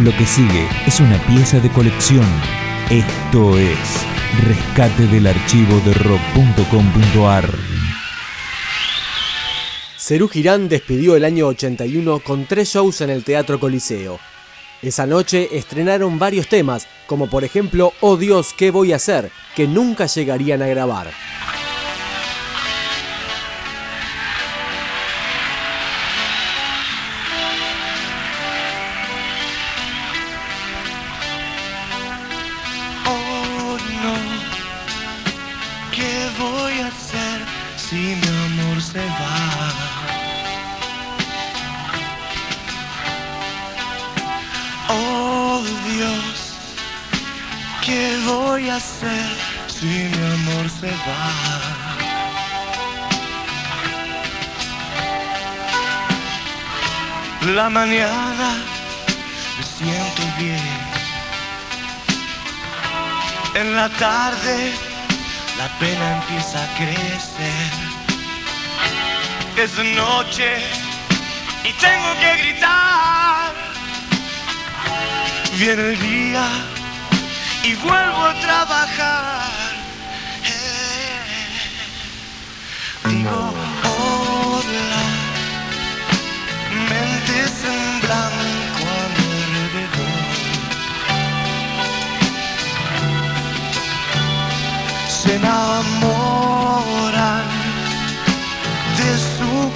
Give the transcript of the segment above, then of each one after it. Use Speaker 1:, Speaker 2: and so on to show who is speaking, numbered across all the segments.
Speaker 1: Lo que sigue es una pieza de colección. Esto es Rescate del archivo de rock.com.ar.
Speaker 2: Cerú Girán despidió el año 81 con tres shows en el Teatro Coliseo. Esa noche estrenaron varios temas, como por ejemplo Oh Dios, ¿qué voy a hacer?, que nunca llegarían a grabar.
Speaker 3: Si mi amor se va? Oh Dios, ¿qué voy a hacer si mi amor se va? La mañana me siento bien. En la tarde la pena empieza a crecer. Es noche y tengo que gritar. Viene el día y vuelvo a trabajar. Eh, Digo,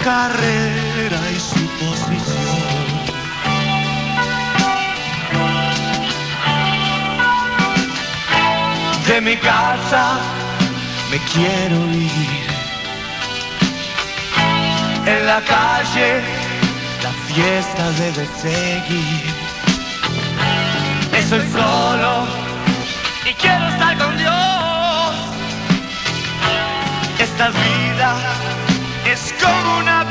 Speaker 3: carrera y su posición. De mi casa me quiero ir. En la calle la fiesta debe seguir. Estoy solo y quiero estar con Dios. Esta vida es como una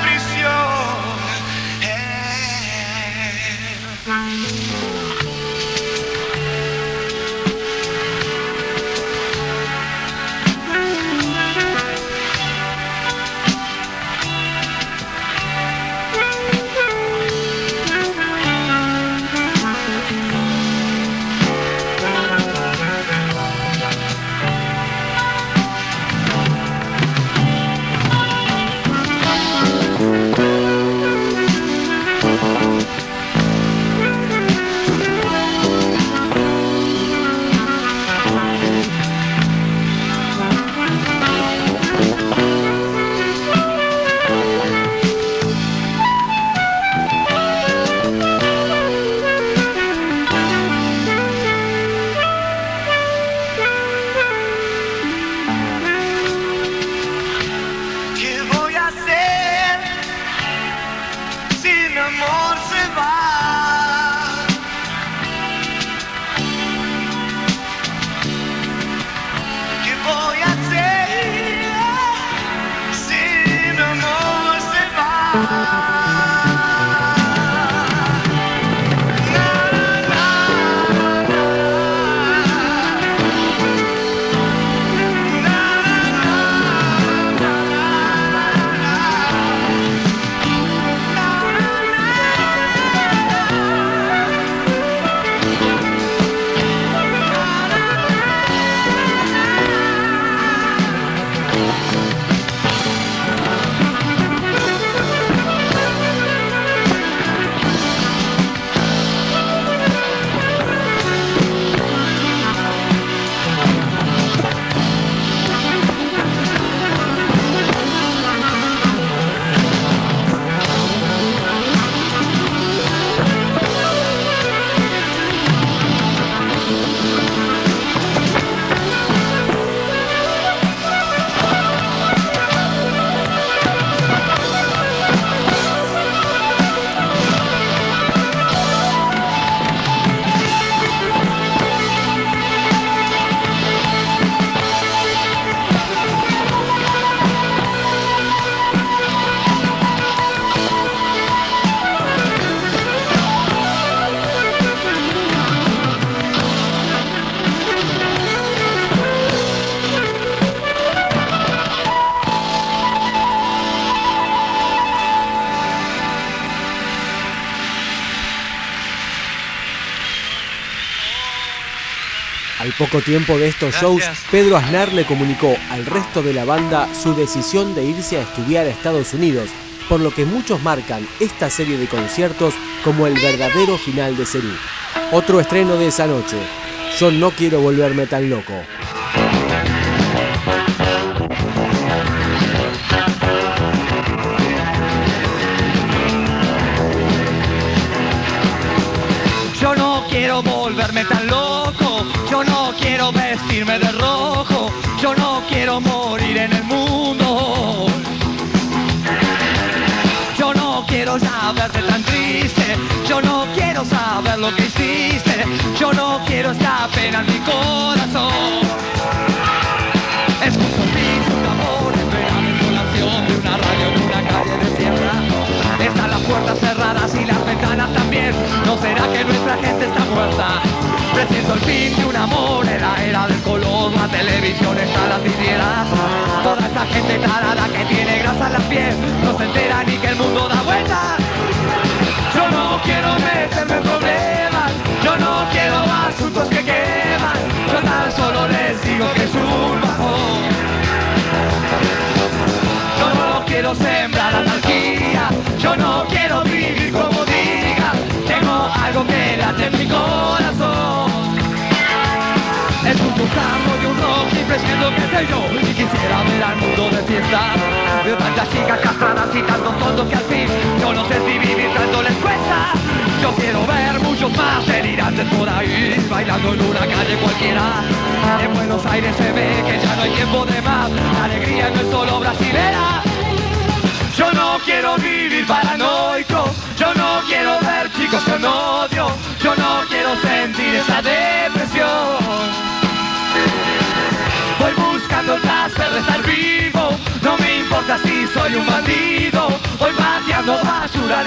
Speaker 2: poco tiempo de estos shows, Pedro Aznar le comunicó al resto de la banda su decisión de irse a estudiar a Estados Unidos, por lo que muchos marcan esta serie de conciertos como el verdadero final de Cerú. Otro estreno de esa noche, Yo no quiero volverme tan loco.
Speaker 4: Vestirme de rojo, yo no quiero morir en el mundo. Yo no quiero ya verte tan triste, yo no quiero saber lo que hiciste, yo no quiero esta pena en mi corazón. Quiero sembrar anarquía, yo no quiero vivir como diga, tengo algo que late en mi corazón. Escucho tango de un rock y presiento que sé yo. Y quisiera ver al mundo de fiesta. De tantas chicas castradas y tantos tontos que al fin Yo no sé si vivir tanto les cuesta. Yo quiero ver muchos más delirantes por ahí Bailando en una calle cualquiera. En Buenos Aires se ve que ya no hay tiempo de más. La alegría no es solo brasilera yo no quiero vivir paranoico, yo no quiero ver chicos con odio, yo no quiero sentir esa depresión. Voy buscando el placer de estar vivo, no me importa si soy un bandido, voy pateando basura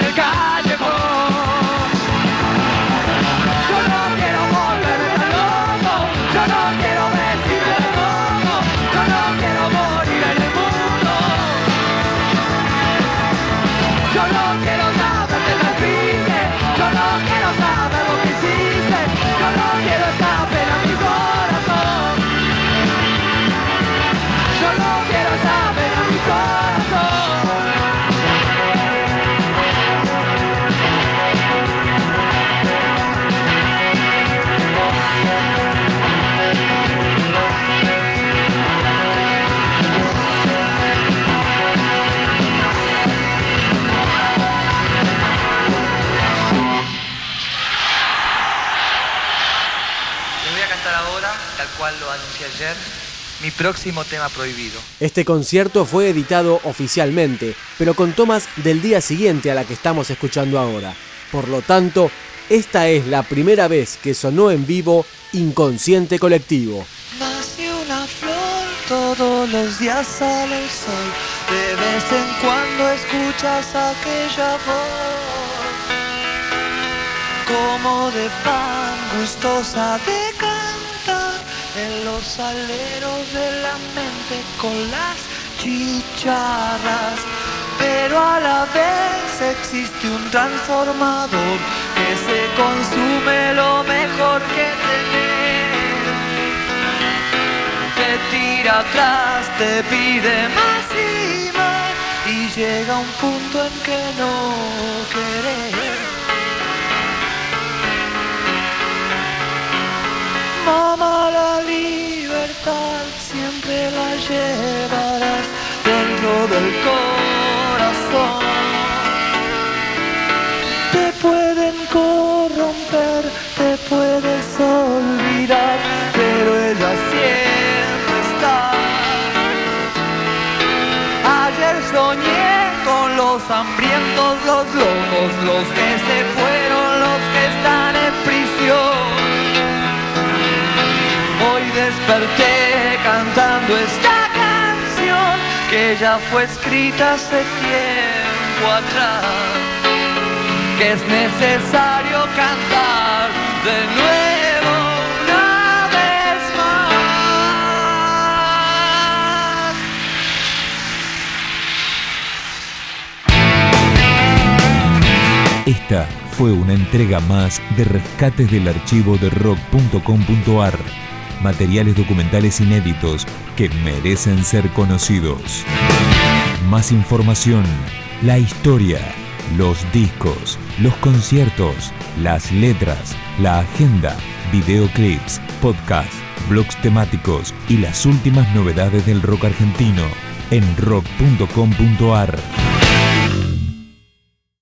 Speaker 5: ayer, mi próximo tema prohibido.
Speaker 2: Este concierto fue editado oficialmente, pero con tomas del día siguiente a la que estamos escuchando ahora. Por lo tanto, esta es la primera vez que sonó en vivo Inconsciente Colectivo.
Speaker 4: Nace una flor, todos los días sale el sol. De vez en cuando escuchas aquella voz, como de pan gustosa de cantar en los aleros de la mente con las chicharras. Pero a la vez existe un transformador que se consume lo mejor que tenés te tira atrás, te pide más y más y llega un punto en que no querés. Mamá, siempre la llevarás dentro del corazón. Te pueden corromper, te puedes olvidar, pero ella siempre está. Ayer soñé con los hambrientos, los locos, los que se fueron, los que están en prisión. Hoy desperté cantando esta canción que ya fue escrita hace tiempo atrás que es necesario cantar de nuevo una vez más.
Speaker 1: Esta fue una entrega más de Rescates del Archivo de Rock.com.ar. materiales documentales inéditos que merecen ser conocidos. Más información, la historia, los discos, los conciertos, las letras, la agenda, videoclips, podcasts, blogs temáticos y las últimas novedades del rock argentino en rock.com.ar.